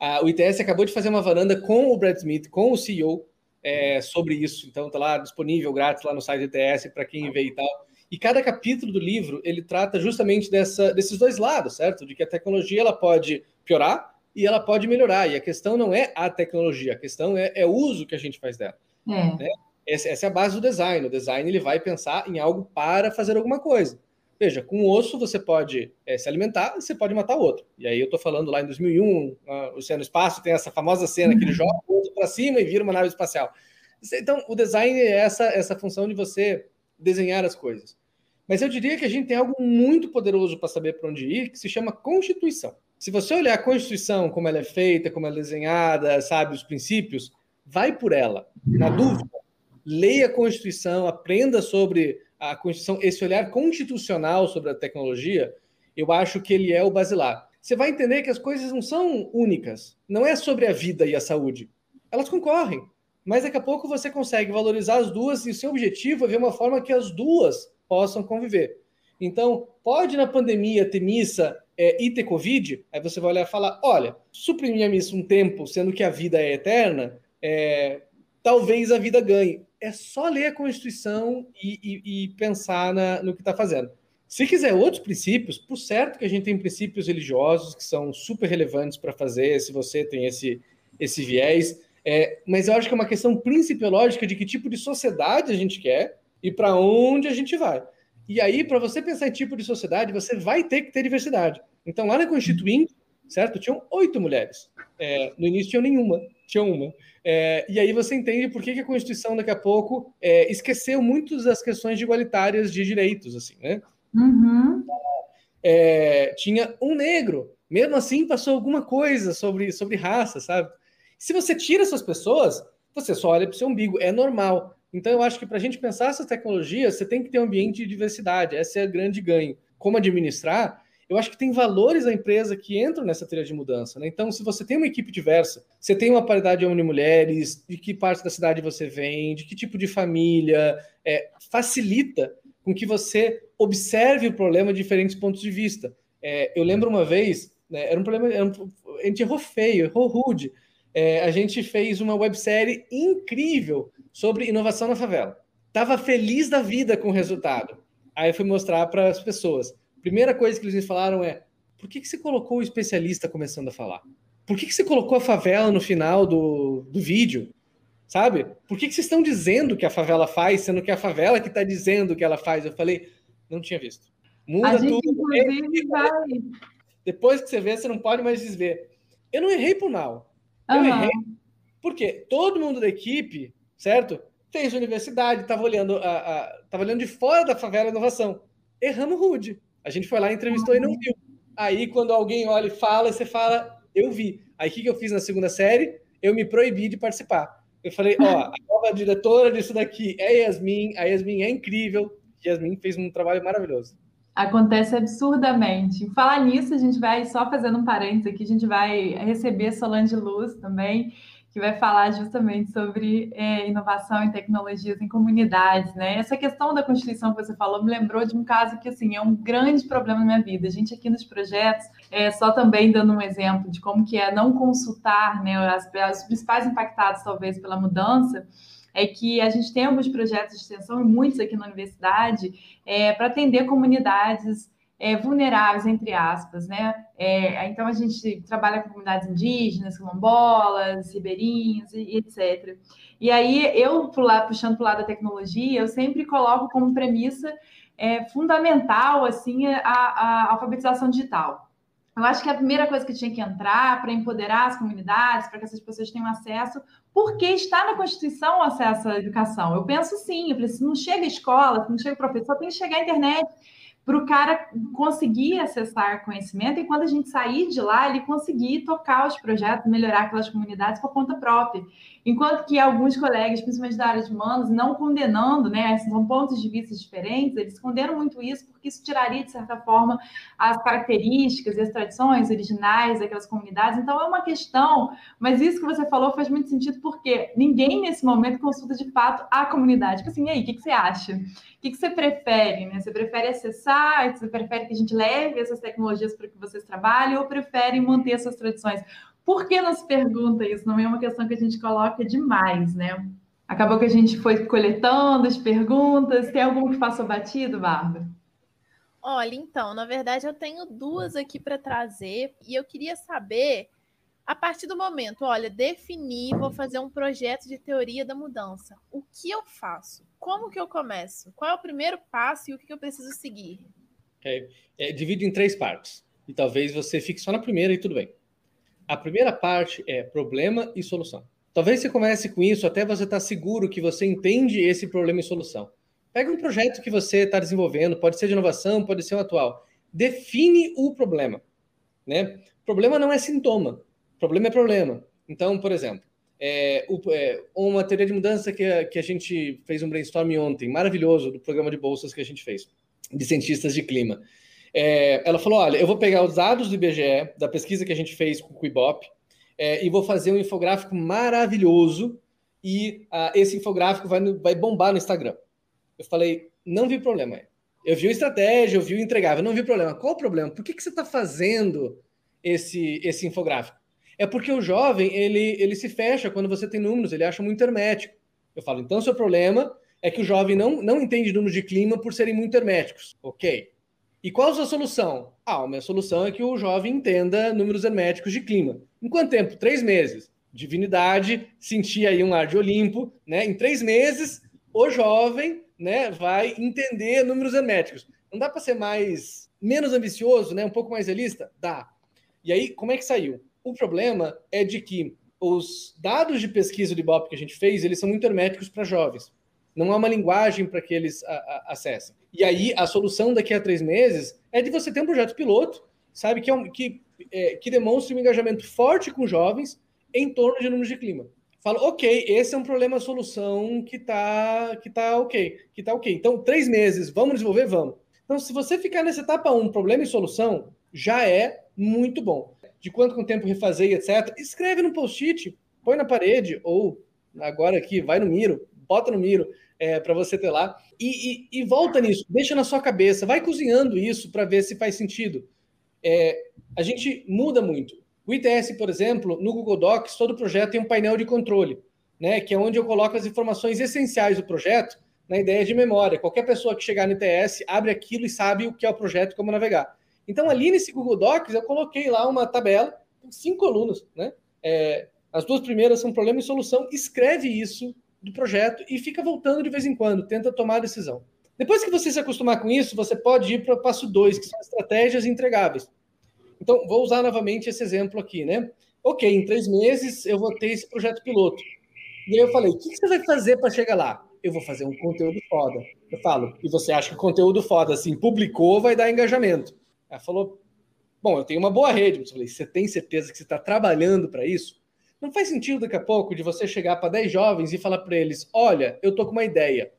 Ah, o ITS acabou de fazer uma varanda com o Brad Smith, com o CEO, é, sobre isso. Então tá lá disponível grátis lá no site do ITS para quem vê e tal. E cada capítulo do livro ele trata justamente dessa, desses dois lados, certo? De que a tecnologia ela pode piorar e ela pode melhorar. E a questão não é a tecnologia, a questão é, é o uso que a gente faz dela. É. Né? Essa, essa, é a base do design. O design ele vai pensar em algo para fazer alguma coisa. Veja, com osso você pode é, se alimentar e você pode matar outro. E aí eu estou falando lá em 2001, uh, o no Espaço tem essa famosa cena que ele joga o outro para cima e vira uma nave espacial. Então, o design é essa, essa função de você desenhar as coisas. Mas eu diria que a gente tem algo muito poderoso para saber para onde ir, que se chama Constituição. Se você olhar a Constituição, como ela é feita, como ela é desenhada, sabe, os princípios, vai por ela. Na dúvida, leia a Constituição, aprenda sobre a Constituição, esse olhar constitucional sobre a tecnologia, eu acho que ele é o basilar. Você vai entender que as coisas não são únicas. Não é sobre a vida e a saúde. Elas concorrem. Mas daqui a pouco você consegue valorizar as duas e o seu objetivo é ver uma forma que as duas possam conviver. Então, pode na pandemia ter missa é, e ter Covid, aí você vai olhar e falar: olha, suprimir a missa um tempo, sendo que a vida é eterna, é, talvez a vida ganhe é só ler a Constituição e, e, e pensar na, no que está fazendo. Se quiser outros princípios, por certo que a gente tem princípios religiosos que são super relevantes para fazer, se você tem esse, esse viés, é, mas eu acho que é uma questão principiológica de que tipo de sociedade a gente quer e para onde a gente vai. E aí, para você pensar em tipo de sociedade, você vai ter que ter diversidade. Então, lá na Constituinte, certo? Tinham oito mulheres. É, no início tinha nenhuma, tinha uma. É, e aí você entende por que, que a Constituição, daqui a pouco, é, esqueceu muitas das questões igualitárias de direitos, assim, né? Uhum. É, tinha um negro. Mesmo assim, passou alguma coisa sobre, sobre raça, sabe? Se você tira essas pessoas, você só olha para o seu umbigo. É normal. Então, eu acho que para a gente pensar essa tecnologia, você tem que ter um ambiente de diversidade. Essa é a grande ganho. Como administrar, eu acho que tem valores da empresa que entram nessa trilha de mudança. Né? Então, se você tem uma equipe diversa, você tem uma paridade de homens e mulheres, de que parte da cidade você vem, de que tipo de família, é, facilita com que você observe o problema de diferentes pontos de vista. É, eu lembro uma vez, né, era um problema, era um, a gente errou feio, errou rude. é, a gente fez uma websérie incrível sobre inovação na favela. Tava feliz da vida com o resultado. Aí eu fui mostrar para as pessoas. Primeira coisa que eles me falaram é: por que, que você colocou o especialista começando a falar? Por que, que você colocou a favela no final do, do vídeo? Sabe? Por que, que vocês estão dizendo que a favela faz, sendo que é a favela que está dizendo que ela faz? Eu falei, não tinha visto. Muda a gente, tudo. Inclusive, vai... Depois que você vê, você não pode mais desver. Eu não errei por mal. Eu uhum. errei. Porque todo mundo da equipe, certo? Fez universidade, estava olhando, a, a, olhando de fora da favela inovação. Erramos rude. A gente foi lá, entrevistou e não viu. Aí, quando alguém olha e fala, você fala, eu vi. Aí, o que, que eu fiz na segunda série? Eu me proibi de participar. Eu falei, ó, a nova diretora disso daqui é Yasmin, a Yasmin é incrível. Yasmin fez um trabalho maravilhoso. Acontece absurdamente. Falar nisso, a gente vai, só fazendo um parênteses aqui, a gente vai receber Solange Luz também, que vai falar justamente sobre é, inovação e tecnologias em comunidades, né? Essa questão da Constituição que você falou me lembrou de um caso que, assim, é um grande problema na minha vida. A gente aqui nos projetos, é, só também dando um exemplo de como que é não consultar, né, as, os principais impactados, talvez, pela mudança, é que a gente tem alguns projetos de extensão, e muitos aqui na universidade, é, para atender comunidades é, vulneráveis, entre aspas, né? É, então a gente trabalha com comunidades indígenas, quilombolas, ribeirinhos e, e etc. E aí eu, puxando para o lado da tecnologia, eu sempre coloco como premissa é, fundamental assim a, a alfabetização digital. Eu acho que a primeira coisa que tinha que entrar para empoderar as comunidades, para que essas pessoas tenham acesso, porque está na Constituição o acesso à educação. Eu penso sim, eu falei, se não chega a escola, se não chega o professor, tem que chegar à internet para o cara conseguir acessar conhecimento e quando a gente sair de lá, ele conseguir tocar os projetos, melhorar aquelas comunidades por conta própria. Enquanto que alguns colegas, principalmente da área de humanos, não condenando, né, são pontos de vista diferentes, eles condenam muito isso porque isso tiraria, de certa forma, as características e as tradições originais daquelas comunidades. Então, é uma questão, mas isso que você falou faz muito sentido porque ninguém, nesse momento, consulta de fato a comunidade. Tipo assim, e aí, o que, que você acha? Que, que você prefere? Né? Você prefere acessar? Você prefere que a gente leve essas tecnologias para que vocês trabalhem ou prefere manter essas tradições? Por que não se pergunta isso? Não é uma questão que a gente coloca demais, né? Acabou que a gente foi coletando as perguntas. Tem algum que passou batido, Bárbara? Olha, então, na verdade eu tenho duas aqui para trazer e eu queria saber, a partir do momento, olha, definir, vou fazer um projeto de teoria da mudança. O que eu faço? Como que eu começo? Qual é o primeiro passo e o que eu preciso seguir? É, é, divide em três partes. E talvez você fique só na primeira e tudo bem. A primeira parte é problema e solução. Talvez você comece com isso até você estar tá seguro que você entende esse problema e solução. Pega um projeto que você está desenvolvendo, pode ser de inovação, pode ser um atual. Define o problema. Né? Problema não é sintoma, problema é problema. Então, por exemplo, é, é, uma teoria de mudança que, que a gente fez um brainstorm ontem, maravilhoso, do programa de bolsas que a gente fez, de cientistas de clima. É, ela falou: olha, eu vou pegar os dados do IBGE, da pesquisa que a gente fez com o Ibope, é, e vou fazer um infográfico maravilhoso, e esse infográfico vai, vai bombar no Instagram. Eu falei: não vi problema. Eu vi a estratégia, eu vi o entregável, não vi problema. Qual o problema? Por que, que você está fazendo esse, esse infográfico? É porque o jovem ele, ele se fecha quando você tem números, ele acha muito hermético. Eu falo, então seu problema é que o jovem não, não entende números de clima por serem muito herméticos. Ok. E qual a sua solução? Ah, a minha solução é que o jovem entenda números herméticos de clima. Em quanto tempo? Três meses. Divinidade, sentir aí um ar de Olimpo, né? Em três meses, o jovem, né, vai entender números herméticos. Não dá para ser mais menos ambicioso, né? Um pouco mais realista? Dá. E aí, como é que saiu? O problema é de que os dados de pesquisa de Ibope que a gente fez, eles são muito herméticos para jovens. Não há uma linguagem para que eles a, a, acessem. E aí, a solução daqui a três meses é de você ter um projeto piloto, sabe, que, é um, que, é, que demonstre um engajamento forte com jovens em torno de números de clima. Falo, ok, esse é um problema solução que tá, que tá ok, que tá ok. Então, três meses, vamos desenvolver? Vamos. Então, se você ficar nessa etapa um, problema e solução, já é muito bom. De quanto com tempo refazer e etc. Escreve no post-it, põe na parede, ou agora aqui, vai no Miro, bota no Miro, é, para você ter lá. E, e, e, volta nisso, deixa na sua cabeça, vai cozinhando isso para ver se faz sentido. É, a gente muda muito. O ITS, por exemplo, no Google Docs, todo projeto tem um painel de controle, né, que é onde eu coloco as informações essenciais do projeto na ideia de memória. Qualquer pessoa que chegar no ITS abre aquilo e sabe o que é o projeto e como navegar. Então, ali nesse Google Docs, eu coloquei lá uma tabela com cinco colunas. Né? É, as duas primeiras são problema e solução. Escreve isso do projeto e fica voltando de vez em quando, tenta tomar a decisão. Depois que você se acostumar com isso, você pode ir para o passo 2, que são estratégias entregáveis. Então, vou usar novamente esse exemplo aqui, né? Ok, em três meses eu vou ter esse projeto piloto. E aí eu falei, o que você vai fazer para chegar lá? Eu vou fazer um conteúdo foda. Eu falo, e você acha que conteúdo foda, assim, publicou, vai dar engajamento? Ela falou, bom, eu tenho uma boa rede. Eu falei, você tem certeza que você está trabalhando para isso? Não faz sentido daqui a pouco de você chegar para 10 jovens e falar para eles, olha, eu tô com uma ideia.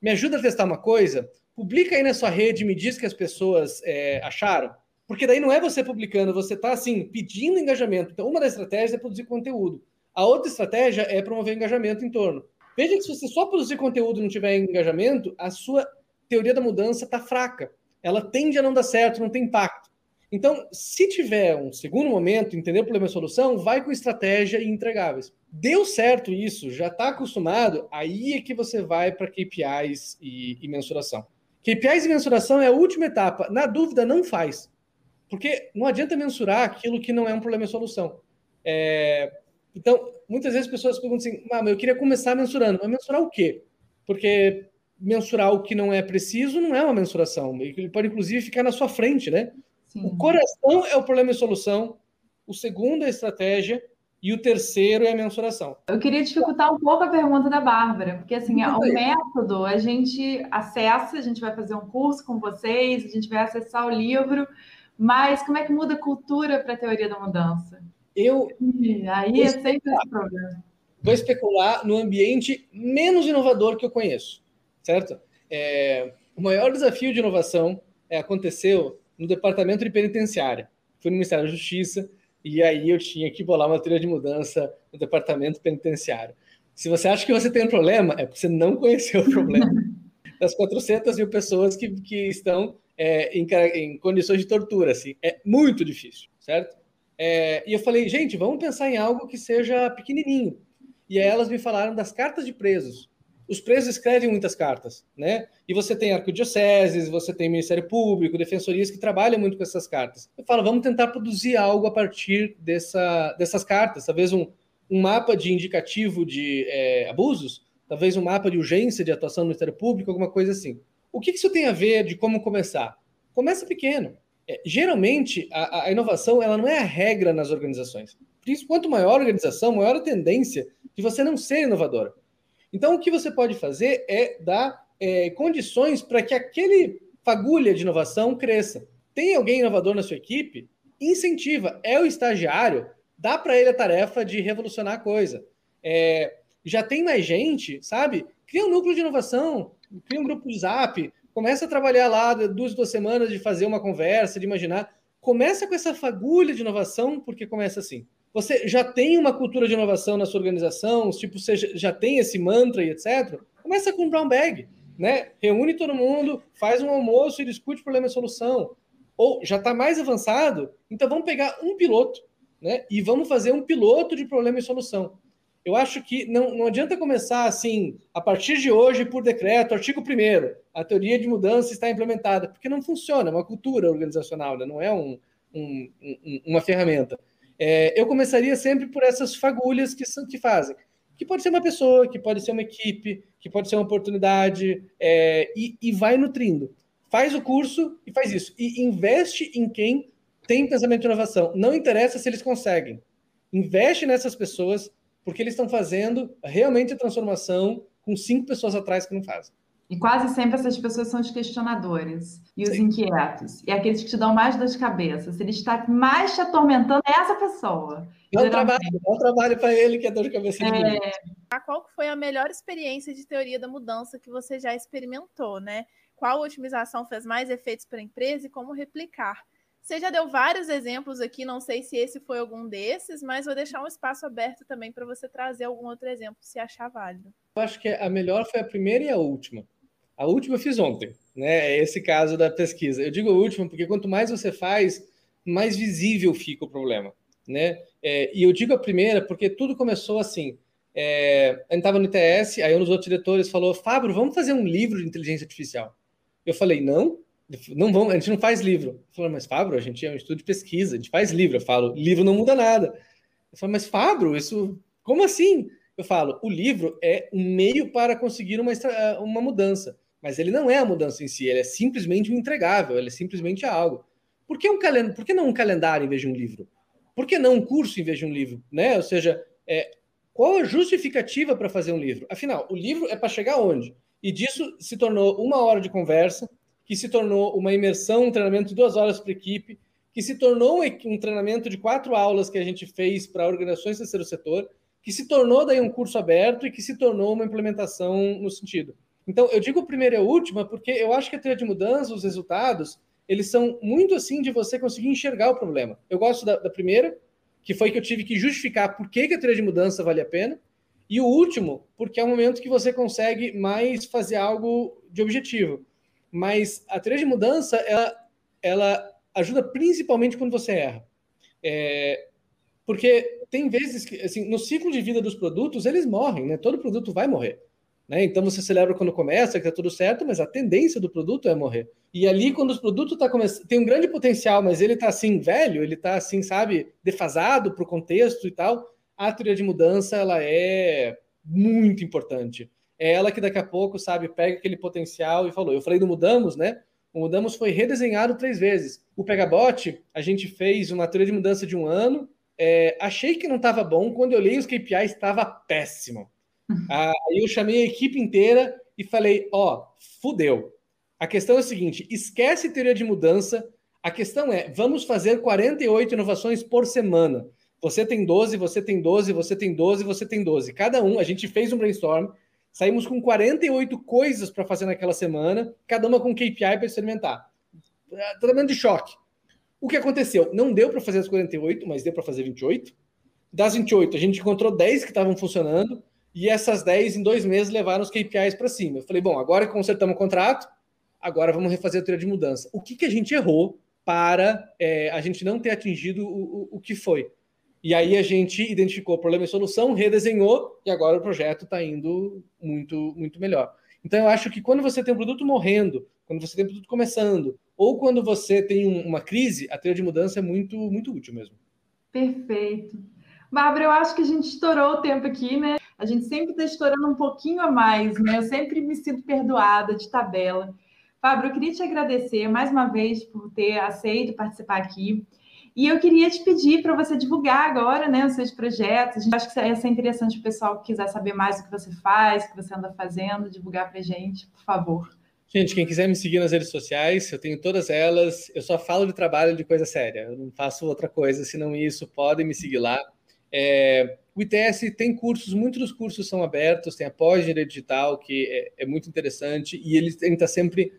Me ajuda a testar uma coisa? Publica aí na sua rede e me diz que as pessoas é, acharam. Porque daí não é você publicando, você está assim, pedindo engajamento. Então, uma das estratégias é produzir conteúdo. A outra estratégia é promover engajamento em torno. Veja que se você só produzir conteúdo e não tiver engajamento, a sua teoria da mudança está fraca. Ela tende a não dar certo, não tem impacto. Então, se tiver um segundo momento, entender o problema e solução, vai com estratégia e entregáveis. Deu certo isso, já está acostumado, aí é que você vai para KPIs e, e mensuração. KPIs e mensuração é a última etapa. Na dúvida, não faz. Porque não adianta mensurar aquilo que não é um problema e solução. É, então, muitas vezes as pessoas perguntam assim, ah, mas eu queria começar mensurando. Mas mensurar o quê? Porque mensurar o que não é preciso não é uma mensuração. Ele pode, inclusive, ficar na sua frente, né? Sim. O coração é o problema e solução, o segundo é a estratégia e o terceiro é a mensuração. Eu queria dificultar um pouco a pergunta da Bárbara, porque assim, o método a gente acessa, a gente vai fazer um curso com vocês, a gente vai acessar o livro, mas como é que muda a cultura para a teoria da mudança? Eu. Aí é sempre esse problema. Vou especular no ambiente menos inovador que eu conheço, certo? É, o maior desafio de inovação é, aconteceu no departamento de penitenciária. Fui no Ministério da Justiça e aí eu tinha que bolar uma teoria de mudança no departamento penitenciário. Se você acha que você tem um problema, é porque você não conheceu o problema. Das 400 mil pessoas que, que estão é, em, em, condições de tortura, assim, é muito difícil, certo? É, e eu falei, gente, vamos pensar em algo que seja pequenininho. E aí elas me falaram das cartas de presos. Os presos escrevem muitas cartas, né? E você tem arquidioceses, você tem Ministério Público, defensorias que trabalham muito com essas cartas. Eu falo, vamos tentar produzir algo a partir dessa, dessas cartas. Talvez um, um mapa de indicativo de é, abusos, talvez um mapa de urgência de atuação do Ministério Público, alguma coisa assim. O que isso tem a ver de como começar? Começa pequeno. É, geralmente, a, a, inovação ela não é a regra nas organizações. Por isso, quanto maior a organização, maior a tendência de você não ser inovadora. Então, o que você pode fazer é dar é, condições para que aquele fagulha de inovação cresça. Tem alguém inovador na sua equipe? Incentiva. É o estagiário? Dá para ele a tarefa de revolucionar a coisa. É, já tem mais gente, sabe? Cria um núcleo de inovação, cria um grupo de zap, Começa a trabalhar lá duas, duas semanas de fazer uma conversa, de imaginar. Começa com essa fagulha de inovação, porque começa assim. Você já tem uma cultura de inovação na sua organização, tipo, você já tem esse mantra e etc. Começa com um brown bag, né? Reúne todo mundo, faz um almoço e discute problema e solução. Ou já está mais avançado, então vamos pegar um piloto, né? E vamos fazer um piloto de problema e solução eu acho que não, não adianta começar assim, a partir de hoje, por decreto, artigo 1 a teoria de mudança está implementada, porque não funciona, é uma cultura organizacional, né? não é um, um, um, uma ferramenta. É, eu começaria sempre por essas fagulhas que, são, que fazem. Que pode ser uma pessoa, que pode ser uma equipe, que pode ser uma oportunidade, é, e, e vai nutrindo. Faz o curso e faz isso. E investe em quem tem pensamento de inovação. Não interessa se eles conseguem. Investe nessas pessoas, porque eles estão fazendo realmente a transformação com cinco pessoas atrás que não fazem. E quase sempre essas pessoas são os questionadores e os Sim. inquietos. E aqueles que te dão mais dor de cabeça. Se ele está mais te atormentando, é essa pessoa. É um trabalho, um trabalho para ele que é dor de cabeça. É... Qual foi a melhor experiência de teoria da mudança que você já experimentou, né? Qual otimização fez mais efeitos para a empresa e como replicar? Você já deu vários exemplos aqui, não sei se esse foi algum desses, mas vou deixar um espaço aberto também para você trazer algum outro exemplo, se achar válido. Eu acho que a melhor foi a primeira e a última. A última eu fiz ontem, né? É esse caso da pesquisa. Eu digo a última porque quanto mais você faz, mais visível fica o problema. né? É, e eu digo a primeira porque tudo começou assim. É, a gente estava no ITS, aí um dos outros diretores falou: Fábio, vamos fazer um livro de inteligência artificial. Eu falei: não, não vamos, a gente não faz livro. Ele falou: mas Fábio, a gente é um estudo de pesquisa, a gente faz livro. Eu falo: livro não muda nada. Eu falo: mas Fábio, isso, como assim? Eu falo: o livro é um meio para conseguir uma, uma mudança, mas ele não é a mudança em si, ele é simplesmente um entregável, ele é simplesmente algo. Por que, um calend... Por que não um calendário em vez de um livro? Por que não um curso em vez de um livro? Né? Ou seja, é, qual a justificativa para fazer um livro? Afinal, o livro é para chegar onde? E disso se tornou uma hora de conversa, que se tornou uma imersão, um treinamento de duas horas para equipe, que se tornou um treinamento de quatro aulas que a gente fez para organizações do terceiro setor, que se tornou daí um curso aberto e que se tornou uma implementação no sentido. Então, eu digo primeiro e a última porque eu acho que a trilha de mudança, os resultados, eles são muito assim de você conseguir enxergar o problema. Eu gosto da, da primeira, que foi que eu tive que justificar por que, que a trilha de mudança vale a pena. E o último, porque é o momento que você consegue mais fazer algo de objetivo. Mas a trilha de mudança, ela, ela ajuda principalmente quando você erra. É, porque tem vezes que, assim, no ciclo de vida dos produtos, eles morrem, né? Todo produto vai morrer. Né? Então você celebra quando começa, que está tudo certo, mas a tendência do produto é morrer. E ali, quando o produto tá começando, tem um grande potencial, mas ele está assim, velho, ele está assim, sabe, defasado para o contexto e tal, a teoria de mudança ela é muito importante. É ela que daqui a pouco, sabe, pega aquele potencial e falou. Eu falei do Mudamos, né? O Mudamos foi redesenhado três vezes. O Pegabot, a gente fez uma teoria de mudança de um ano. É, achei que não estava bom. Quando eu olhei os KPIs, estava péssimo. Aí eu chamei a equipe inteira e falei: ó, fudeu. A questão é a seguinte: esquece teoria de mudança. A questão é: vamos fazer 48 inovações por semana. Você tem 12, você tem 12, você tem 12, você tem 12. Cada um, a gente fez um brainstorm, saímos com 48 coisas para fazer naquela semana, cada uma com KPI para experimentar. Tratamento de choque. O que aconteceu? Não deu para fazer as 48, mas deu para fazer 28. Das 28, a gente encontrou 10 que estavam funcionando, e essas 10 em dois meses levaram os KPIs para cima. Eu falei, bom, agora que consertamos o contrato, agora vamos refazer a teoria de mudança. O que, que a gente errou para é, a gente não ter atingido o, o, o, que foi? E aí a gente identificou problema e solução, redesenhou, e agora o projeto está indo muito, muito melhor. Então eu acho que quando você tem um produto morrendo, quando você tem um produto começando, ou quando você tem um, uma crise, a teoria de mudança é muito, muito útil mesmo. Perfeito. Bárbara, eu acho que a gente estourou o tempo aqui, né? A gente sempre está estourando um pouquinho a mais, né? Eu sempre me sinto perdoada de tabela. Fábio, eu queria te agradecer mais uma vez por ter aceito participar aqui. E eu queria te pedir para você divulgar agora né, os seus projetos. A acho que ia ser interessante o pessoal que quiser saber mais o que você faz, o que você anda fazendo, divulgar para a gente, por favor. Gente, quem quiser me seguir nas redes sociais, eu tenho todas elas. Eu só falo de trabalho de coisa séria. Eu não faço outra coisa senão isso. Podem me seguir lá. É, o ITS tem cursos, muitos dos cursos são abertos, tem a pós-engenharia digital, que é, é, muito interessante, e ele está sempre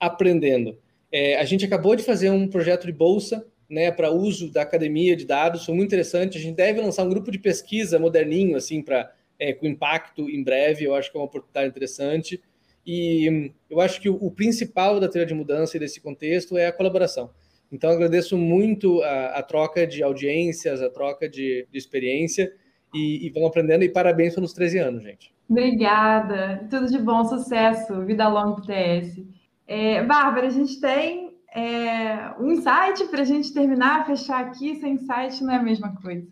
aprendendo. É, a gente acabou de fazer um projeto de bolsa né, para uso da academia de dados, foi muito interessante. A gente deve lançar um grupo de pesquisa moderninho, assim, para é, com impacto em breve. Eu acho que é uma oportunidade interessante. E eu acho que o, o principal da trilha de mudança e desse contexto é a colaboração. Então, agradeço muito a, a troca de audiências, a troca de, de experiência e, e vão aprendendo. E parabéns pelos 13 anos, gente. Obrigada. Tudo de bom, sucesso. Vida longa pro TS. É, Bárbara, a gente tem é, um insight para a gente terminar, fechar aqui. Sem insight não é a mesma coisa.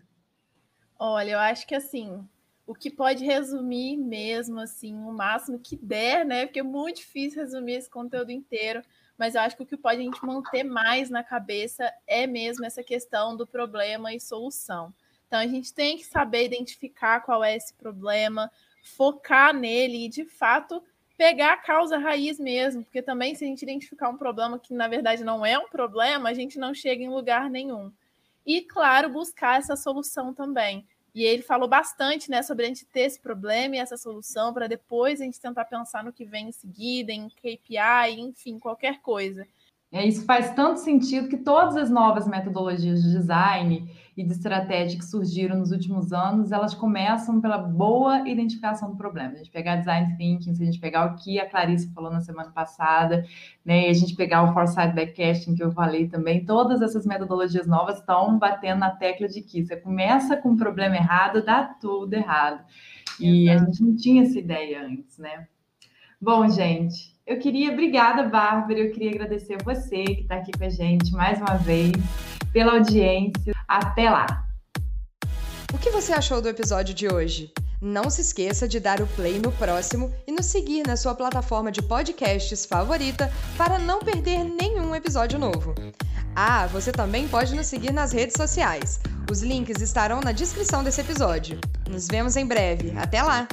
Olha, eu acho que assim, o que pode resumir mesmo, assim, o máximo que der, né? Porque é muito difícil resumir esse conteúdo inteiro mas eu acho que o que pode a gente manter mais na cabeça é mesmo essa questão do problema e solução. Então a gente tem que saber identificar qual é esse problema, focar nele e de fato pegar a causa raiz mesmo, porque também se a gente identificar um problema que na verdade não é um problema, a gente não chega em lugar nenhum. E claro, buscar essa solução também. E ele falou bastante né, sobre a gente ter esse problema e essa solução para depois a gente tentar pensar no que vem em seguida, em KPI, enfim, qualquer coisa. É, isso faz tanto sentido que todas as novas metodologias de design e de estratégia que surgiram nos últimos anos, elas começam pela boa identificação do problema. A gente pegar design thinking, se a gente pegar o que a Clarice falou na semana passada, né, e a gente pegar o foresight backcasting que eu falei também, todas essas metodologias novas estão batendo na tecla de que você começa com um problema errado, dá tudo errado. E Exato. a gente não tinha essa ideia antes, né? Bom, gente, eu queria, obrigada, Bárbara, eu queria agradecer a você que está aqui com a gente mais uma vez, pela audiência. Até lá! O que você achou do episódio de hoje? Não se esqueça de dar o play no próximo e nos seguir na sua plataforma de podcasts favorita para não perder nenhum episódio novo. Ah, você também pode nos seguir nas redes sociais. Os links estarão na descrição desse episódio. Nos vemos em breve. Até lá!